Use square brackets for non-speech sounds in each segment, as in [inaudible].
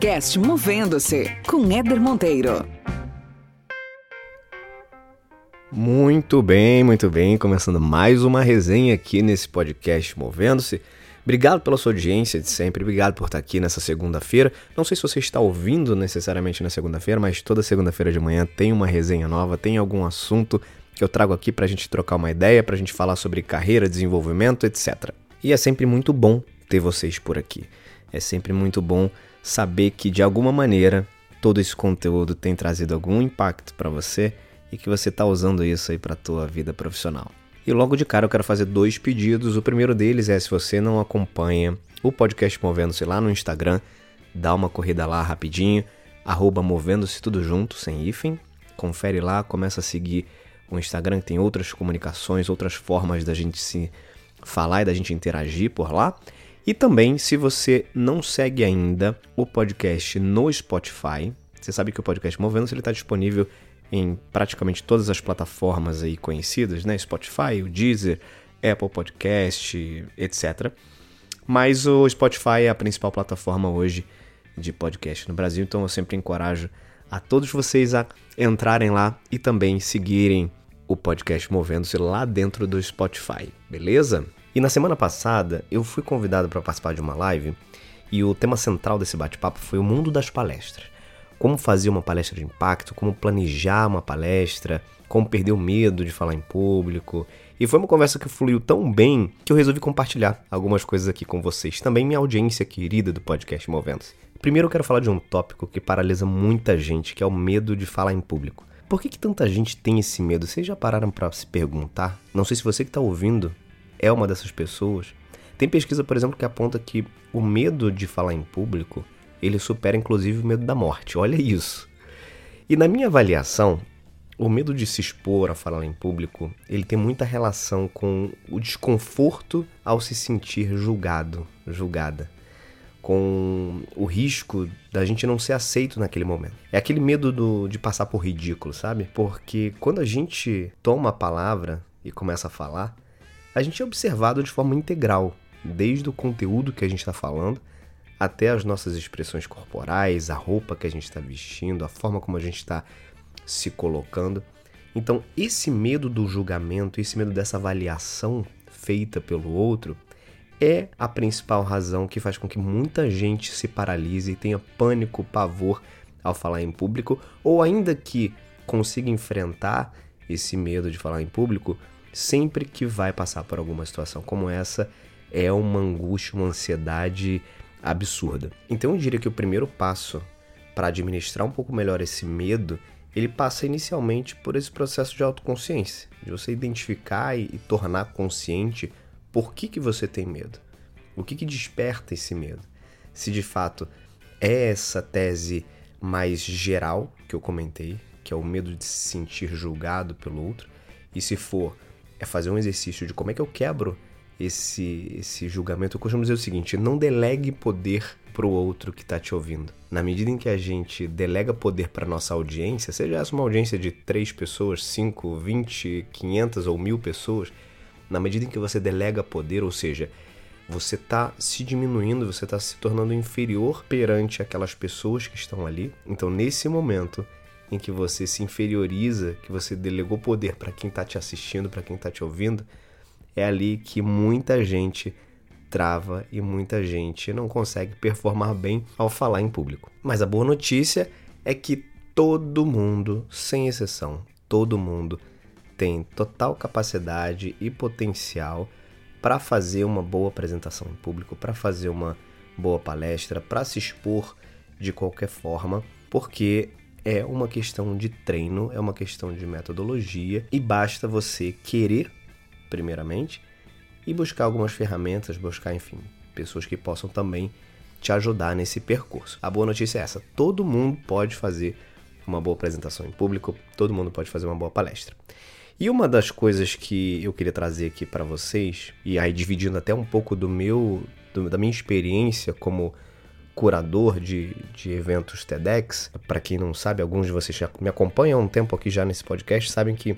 podcast Movendo-se com Éder Monteiro. Muito bem, muito bem. Começando mais uma resenha aqui nesse podcast Movendo-se. Obrigado pela sua audiência de sempre, obrigado por estar aqui nessa segunda-feira. Não sei se você está ouvindo necessariamente na segunda-feira, mas toda segunda-feira de manhã tem uma resenha nova, tem algum assunto que eu trago aqui para a gente trocar uma ideia, para a gente falar sobre carreira, desenvolvimento, etc. E é sempre muito bom ter vocês por aqui. É sempre muito bom saber que de alguma maneira todo esse conteúdo tem trazido algum impacto para você e que você está usando isso aí para a tua vida profissional. E logo de cara eu quero fazer dois pedidos. O primeiro deles é se você não acompanha o podcast Movendo-se lá no Instagram, dá uma corrida lá rapidinho, arroba Movendo-se tudo junto, sem hífen. Confere lá, começa a seguir o Instagram, que tem outras comunicações, outras formas da gente se falar e da gente interagir por lá. E também, se você não segue ainda o podcast no Spotify, você sabe que o podcast Movendo-se está disponível em praticamente todas as plataformas aí conhecidas, né? Spotify, o Deezer, Apple Podcast, etc. Mas o Spotify é a principal plataforma hoje de podcast no Brasil, então eu sempre encorajo a todos vocês a entrarem lá e também seguirem o podcast Movendo-se lá dentro do Spotify, beleza? E na semana passada eu fui convidado para participar de uma live e o tema central desse bate-papo foi o mundo das palestras como fazer uma palestra de impacto, como planejar uma palestra, como perder o medo de falar em público. E foi uma conversa que fluiu tão bem que eu resolvi compartilhar algumas coisas aqui com vocês, também minha audiência querida do podcast Movendo-se. Primeiro eu quero falar de um tópico que paralisa muita gente, que é o medo de falar em público. Por que, que tanta gente tem esse medo? Vocês já pararam para se perguntar? Não sei se você que está ouvindo é uma dessas pessoas. Tem pesquisa, por exemplo, que aponta que o medo de falar em público ele supera inclusive o medo da morte. Olha isso. E na minha avaliação, o medo de se expor a falar em público, ele tem muita relação com o desconforto ao se sentir julgado, julgada, com o risco da gente não ser aceito naquele momento. É aquele medo do, de passar por ridículo, sabe? Porque quando a gente toma a palavra e começa a falar, a gente é observado de forma integral, desde o conteúdo que a gente está falando até as nossas expressões corporais, a roupa que a gente está vestindo, a forma como a gente está se colocando. Então, esse medo do julgamento, esse medo dessa avaliação feita pelo outro, é a principal razão que faz com que muita gente se paralise e tenha pânico, pavor ao falar em público, ou ainda que consiga enfrentar esse medo de falar em público, sempre que vai passar por alguma situação como essa, é uma angústia, uma ansiedade absurda. Então eu diria que o primeiro passo para administrar um pouco melhor esse medo, ele passa inicialmente por esse processo de autoconsciência, de você identificar e, tornar consciente por que, que você tem medo. O que, que desperta esse medo? Se de fato é essa tese mais geral que eu comentei, que é o medo de se sentir julgado pelo outro, e se for é fazer um exercício de como é que eu quebro esse, esse julgamento, eu costumo dizer o seguinte: não delegue poder para o outro que está te ouvindo. Na medida em que a gente delega poder para nossa audiência, seja essa uma audiência de 3 pessoas, 5, 20, 500 ou mil pessoas, na medida em que você delega poder, ou seja, você está se diminuindo, você está se tornando inferior perante aquelas pessoas que estão ali. Então, nesse momento em que você se inferioriza, que você delegou poder para quem está te assistindo, para quem está te ouvindo, é ali que muita gente trava e muita gente não consegue performar bem ao falar em público. Mas a boa notícia é que todo mundo, sem exceção, todo mundo tem total capacidade e potencial para fazer uma boa apresentação em público, para fazer uma boa palestra, para se expor de qualquer forma, porque é uma questão de treino, é uma questão de metodologia e basta você querer primeiramente, e buscar algumas ferramentas, buscar, enfim, pessoas que possam também te ajudar nesse percurso. A boa notícia é essa: todo mundo pode fazer uma boa apresentação em público, todo mundo pode fazer uma boa palestra. E uma das coisas que eu queria trazer aqui para vocês, e aí dividindo até um pouco do meu, do, da minha experiência como curador de, de eventos TEDx, para quem não sabe, alguns de vocês me acompanham há um tempo aqui já nesse podcast, sabem que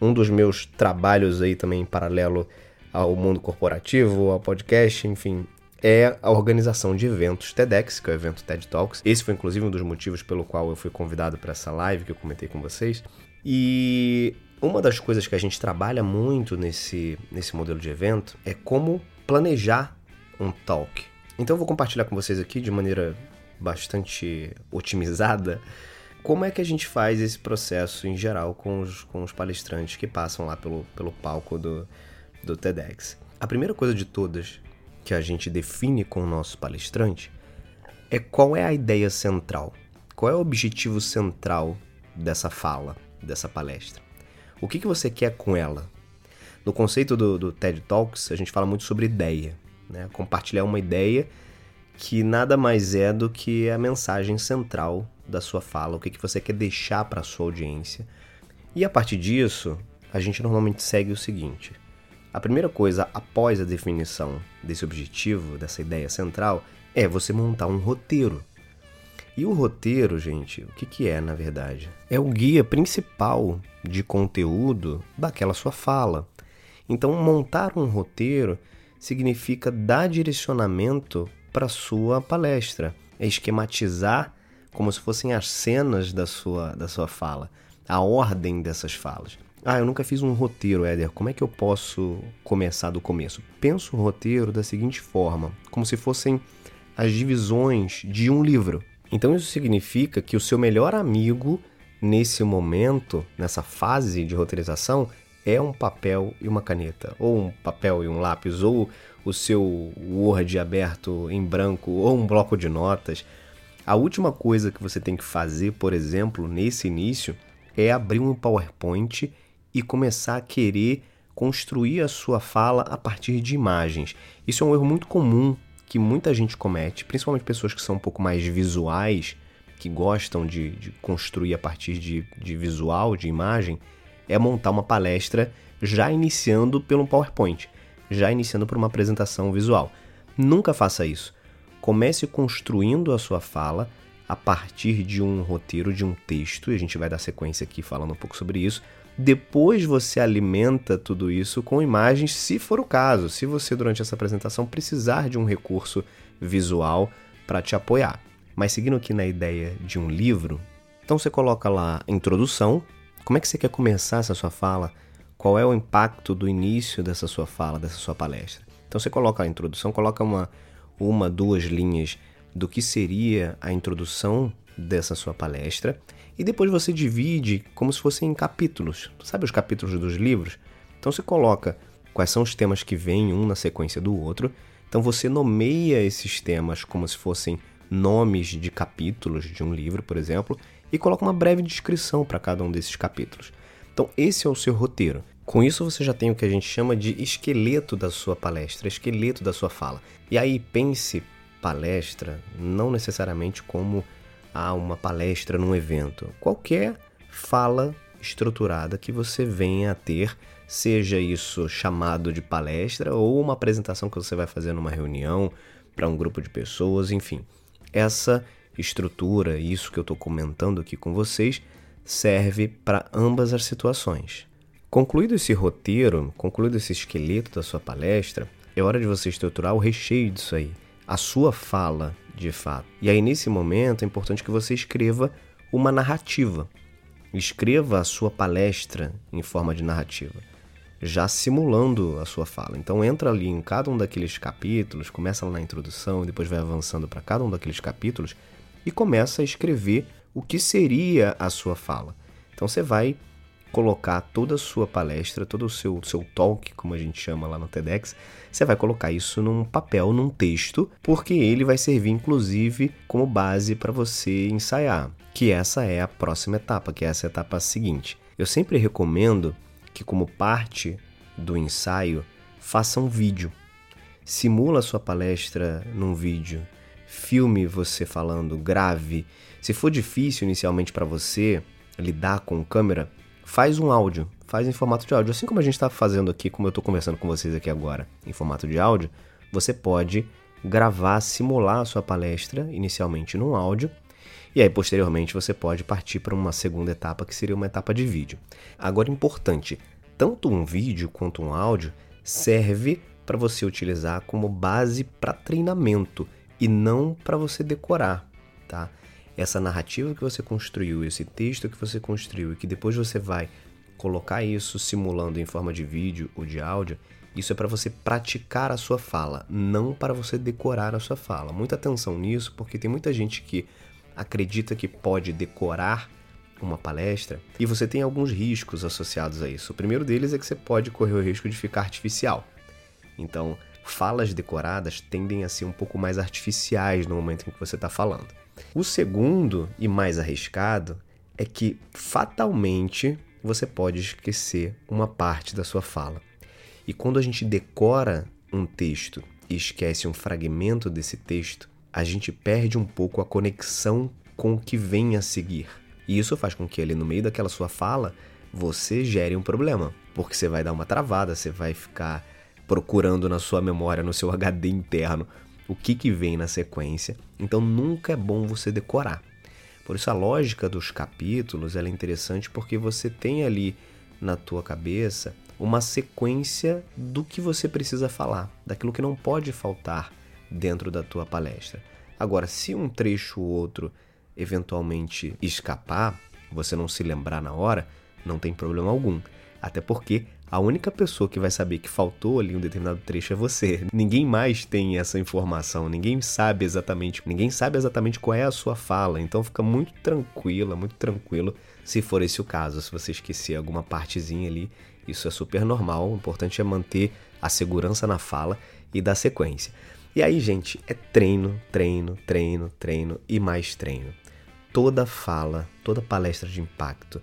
um dos meus trabalhos aí também em paralelo ao mundo corporativo, ao podcast, enfim, é a organização de eventos TEDx, que é o evento TED Talks. Esse foi inclusive um dos motivos pelo qual eu fui convidado para essa live que eu comentei com vocês. E uma das coisas que a gente trabalha muito nesse, nesse modelo de evento é como planejar um talk. Então eu vou compartilhar com vocês aqui de maneira bastante otimizada como é que a gente faz esse processo em geral com os, com os palestrantes que passam lá pelo, pelo palco do, do TEDx. A primeira coisa de todas que a gente define com o nosso palestrante é qual é a ideia central, qual é o objetivo central dessa fala, dessa palestra. O que, que você quer com ela? No conceito do, do TED Talks, a gente fala muito sobre ideia, né? compartilhar uma ideia que nada mais é do que a mensagem central da sua fala, o que, que você quer deixar para a sua audiência. E a partir disso, a gente normalmente segue o seguinte: a primeira coisa após a definição desse objetivo, dessa ideia central, é você montar um roteiro. E o roteiro, gente, o que, que é na verdade? É o guia principal de conteúdo daquela sua fala. Então, montar um roteiro significa dar direcionamento para sua palestra, é esquematizar como se fossem as cenas da sua, da sua fala, a ordem dessas falas. Ah, eu nunca fiz um roteiro, Éder. Como é que eu posso começar do começo? Penso o roteiro da seguinte forma, como se fossem as divisões de um livro. Então isso significa que o seu melhor amigo nesse momento, nessa fase de roteirização, é um papel e uma caneta, ou um papel e um lápis, ou o seu Word aberto em branco, ou um bloco de notas. A última coisa que você tem que fazer, por exemplo, nesse início, é abrir um PowerPoint e começar a querer construir a sua fala a partir de imagens. Isso é um erro muito comum que muita gente comete, principalmente pessoas que são um pouco mais visuais, que gostam de, de construir a partir de, de visual, de imagem, é montar uma palestra já iniciando pelo PowerPoint, já iniciando por uma apresentação visual. Nunca faça isso. Comece construindo a sua fala a partir de um roteiro, de um texto, e a gente vai dar sequência aqui falando um pouco sobre isso. Depois você alimenta tudo isso com imagens, se for o caso, se você durante essa apresentação precisar de um recurso visual para te apoiar. Mas seguindo aqui na ideia de um livro, então você coloca lá introdução, como é que você quer começar essa sua fala? Qual é o impacto do início dessa sua fala, dessa sua palestra? Então você coloca a introdução, coloca uma, uma, duas linhas do que seria a introdução dessa sua palestra e depois você divide como se fossem capítulos. Sabe os capítulos dos livros? Então você coloca quais são os temas que vêm um na sequência do outro. Então você nomeia esses temas como se fossem nomes de capítulos de um livro, por exemplo, e coloca uma breve descrição para cada um desses capítulos. Então esse é o seu roteiro. Com isso você já tem o que a gente chama de esqueleto da sua palestra, esqueleto da sua fala. E aí pense palestra não necessariamente como ah, uma palestra num evento. Qualquer fala estruturada que você venha a ter, seja isso chamado de palestra ou uma apresentação que você vai fazer numa reunião para um grupo de pessoas, enfim. Essa estrutura, isso que eu estou comentando aqui com vocês, serve para ambas as situações. Concluído esse roteiro, concluído esse esqueleto da sua palestra, é hora de você estruturar o recheio disso aí a sua fala de fato. E aí, nesse momento, é importante que você escreva uma narrativa. Escreva a sua palestra em forma de narrativa, já simulando a sua fala. Então, entra ali em cada um daqueles capítulos, começa lá na introdução, depois vai avançando para cada um daqueles capítulos e começa a escrever o que seria a sua fala. Então, você vai colocar toda a sua palestra, todo o seu, seu talk, como a gente chama lá no TEDx, você vai colocar isso num papel, num texto, porque ele vai servir inclusive como base para você ensaiar, que essa é a próxima etapa, que é essa etapa seguinte. Eu sempre recomendo que como parte do ensaio, faça um vídeo. Simula a sua palestra num vídeo. Filme você falando, grave. Se for difícil inicialmente para você lidar com câmera, faz um áudio, faz em formato de áudio. Assim como a gente está fazendo aqui, como eu estou conversando com vocês aqui agora, em formato de áudio, você pode gravar, simular a sua palestra inicialmente num áudio e aí posteriormente você pode partir para uma segunda etapa que seria uma etapa de vídeo. Agora importante, tanto um vídeo quanto um áudio serve para você utilizar como base para treinamento e não para você decorar, tá? Essa narrativa que você construiu, esse texto que você construiu e que depois você vai colocar isso simulando em forma de vídeo ou de áudio, isso é para você praticar a sua fala, não para você decorar a sua fala. Muita atenção nisso, porque tem muita gente que acredita que pode decorar uma palestra e você tem alguns riscos associados a isso. O primeiro deles é que você pode correr o risco de ficar artificial. Então, falas decoradas tendem a ser um pouco mais artificiais no momento em que você está falando. O segundo e mais arriscado é que fatalmente você pode esquecer uma parte da sua fala. E quando a gente decora um texto e esquece um fragmento desse texto, a gente perde um pouco a conexão com o que vem a seguir. E isso faz com que ali no meio daquela sua fala você gere um problema, porque você vai dar uma travada, você vai ficar procurando na sua memória, no seu [laughs] HD interno, o que, que vem na sequência. Então nunca é bom você decorar. Por isso a lógica dos capítulos é interessante porque você tem ali na tua cabeça uma sequência do que você precisa falar, daquilo que não pode faltar dentro da tua palestra. Agora, se um trecho ou outro eventualmente escapar, você não se lembrar na hora, não tem problema algum. Até porque a única pessoa que vai saber que faltou ali um determinado trecho é você. Ninguém mais tem essa informação, ninguém sabe exatamente, ninguém sabe exatamente qual é a sua fala, então fica muito tranquila, muito tranquilo se for esse o caso, se você esquecer alguma partezinha ali, isso é super normal, o importante é manter a segurança na fala e da sequência. E aí, gente, é treino, treino, treino, treino e mais treino. Toda fala, toda palestra de impacto,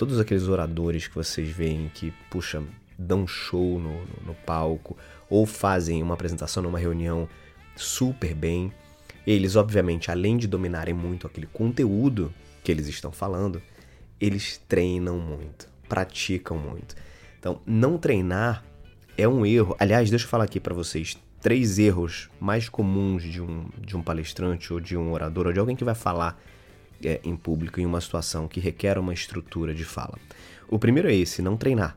todos aqueles oradores que vocês veem que, puxa, dão show no, no, no palco ou fazem uma apresentação numa reunião super bem, eles, obviamente, além de dominarem muito aquele conteúdo que eles estão falando, eles treinam muito, praticam muito. Então, não treinar é um erro. Aliás, deixa eu falar aqui para vocês três erros mais comuns de um, de um palestrante ou de um orador ou de alguém que vai falar é, em público em uma situação que requer uma estrutura de fala. O primeiro é esse, não treinar.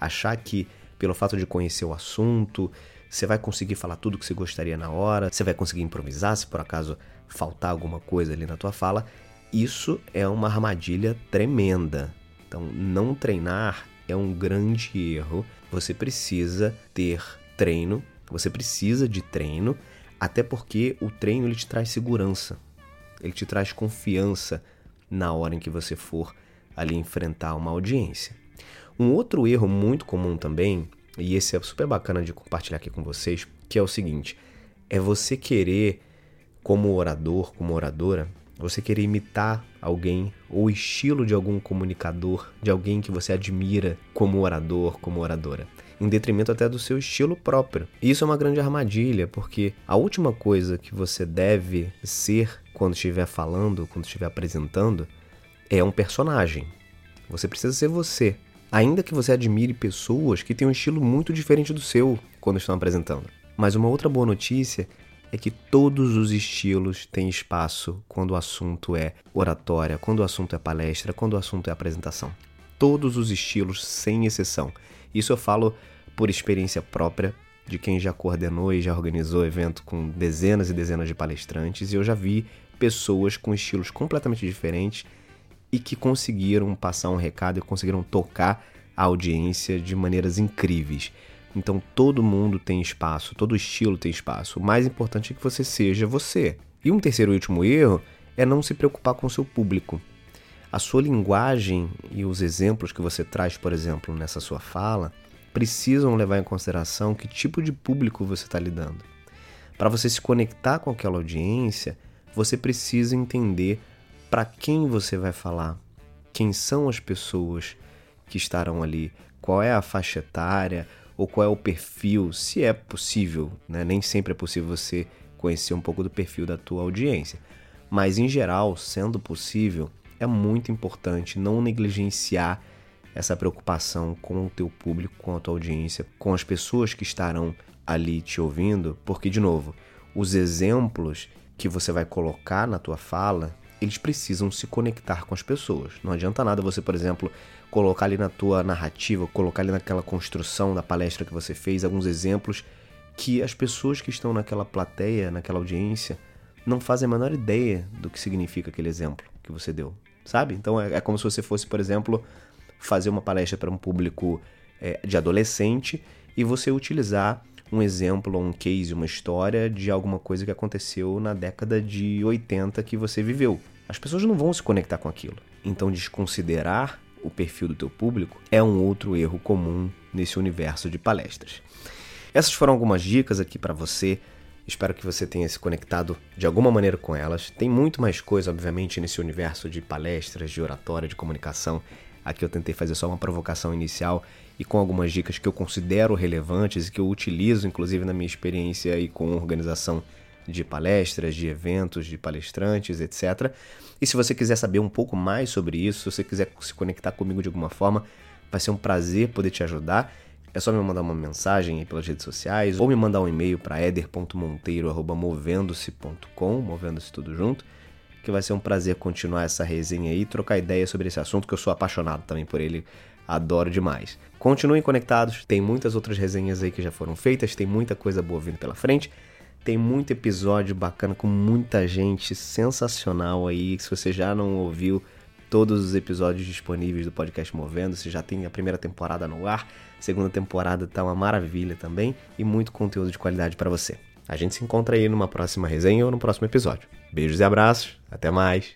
Achar que pelo fato de conhecer o assunto, você vai conseguir falar tudo que você gostaria na hora, você vai conseguir improvisar se por acaso faltar alguma coisa ali na tua fala. Isso é uma armadilha tremenda. Então, não treinar é um grande erro. Você precisa ter treino, você precisa de treino, até porque o treino ele te traz segurança ele te traz confiança na hora em que você for ali enfrentar uma audiência. Um outro erro muito comum também, e esse é super bacana de compartilhar aqui com vocês, que é o seguinte: é você querer, como orador, como oradora, você querer imitar alguém ou o estilo de algum comunicador, de alguém que você admira como orador, como oradora em detrimento até do seu estilo próprio. E isso é uma grande armadilha, porque a última coisa que você deve ser quando estiver falando, quando estiver apresentando, é um personagem. Você precisa ser você. Ainda que você admire pessoas que têm um estilo muito diferente do seu quando estão apresentando. Mas uma outra boa notícia é que todos os estilos têm espaço quando o assunto é oratória, quando o assunto é palestra, quando o assunto é apresentação. Todos os estilos, sem exceção. Isso eu falo por experiência própria, de quem já coordenou e já organizou evento com dezenas e dezenas de palestrantes, e eu já vi pessoas com estilos completamente diferentes e que conseguiram passar um recado e conseguiram tocar a audiência de maneiras incríveis. Então todo mundo tem espaço, todo estilo tem espaço. O mais importante é que você seja você. E um terceiro e último erro é não se preocupar com o seu público. A sua linguagem e os exemplos que você traz, por exemplo, nessa sua fala, precisam levar em consideração que tipo de público você está lidando. Para você se conectar com aquela audiência, você precisa entender para quem você vai falar, quem são as pessoas que estarão ali, qual é a faixa etária ou qual é o perfil, se é possível, né? nem sempre é possível você conhecer um pouco do perfil da tua audiência, mas em geral, sendo possível, é muito importante não negligenciar essa preocupação com o teu público, com a tua audiência, com as pessoas que estarão ali te ouvindo, porque de novo, os exemplos que você vai colocar na tua fala, eles precisam se conectar com as pessoas. Não adianta nada você, por exemplo, colocar ali na tua narrativa, colocar ali naquela construção da palestra que você fez alguns exemplos que as pessoas que estão naquela plateia, naquela audiência, não fazem a menor ideia do que significa aquele exemplo que você deu, sabe? Então é, é como se você fosse, por exemplo, fazer uma palestra para um público é, de adolescente e você utilizar um exemplo, um case, uma história de alguma coisa que aconteceu na década de 80 que você viveu. As pessoas não vão se conectar com aquilo. Então desconsiderar o perfil do teu público é um outro erro comum nesse universo de palestras. Essas foram algumas dicas aqui para você. Espero que você tenha se conectado de alguma maneira com elas. Tem muito mais coisa, obviamente, nesse universo de palestras, de oratória, de comunicação. Aqui eu tentei fazer só uma provocação inicial e com algumas dicas que eu considero relevantes e que eu utilizo, inclusive, na minha experiência e com organização de palestras, de eventos, de palestrantes, etc. E se você quiser saber um pouco mais sobre isso, se você quiser se conectar comigo de alguma forma, vai ser um prazer poder te ajudar. É só me mandar uma mensagem pelas redes sociais ou me mandar um e-mail para eder.monteiro@movendo-se.com, movendo-se tudo junto, que vai ser um prazer continuar essa resenha aí, trocar ideias sobre esse assunto que eu sou apaixonado também por ele, adoro demais. Continuem conectados, tem muitas outras resenhas aí que já foram feitas, tem muita coisa boa vindo pela frente. Tem muito episódio bacana com muita gente sensacional aí. Se você já não ouviu todos os episódios disponíveis do podcast Movendo, você já tem a primeira temporada no ar, segunda temporada tá uma maravilha também e muito conteúdo de qualidade para você. A gente se encontra aí numa próxima resenha ou no próximo episódio. Beijos e abraços, até mais.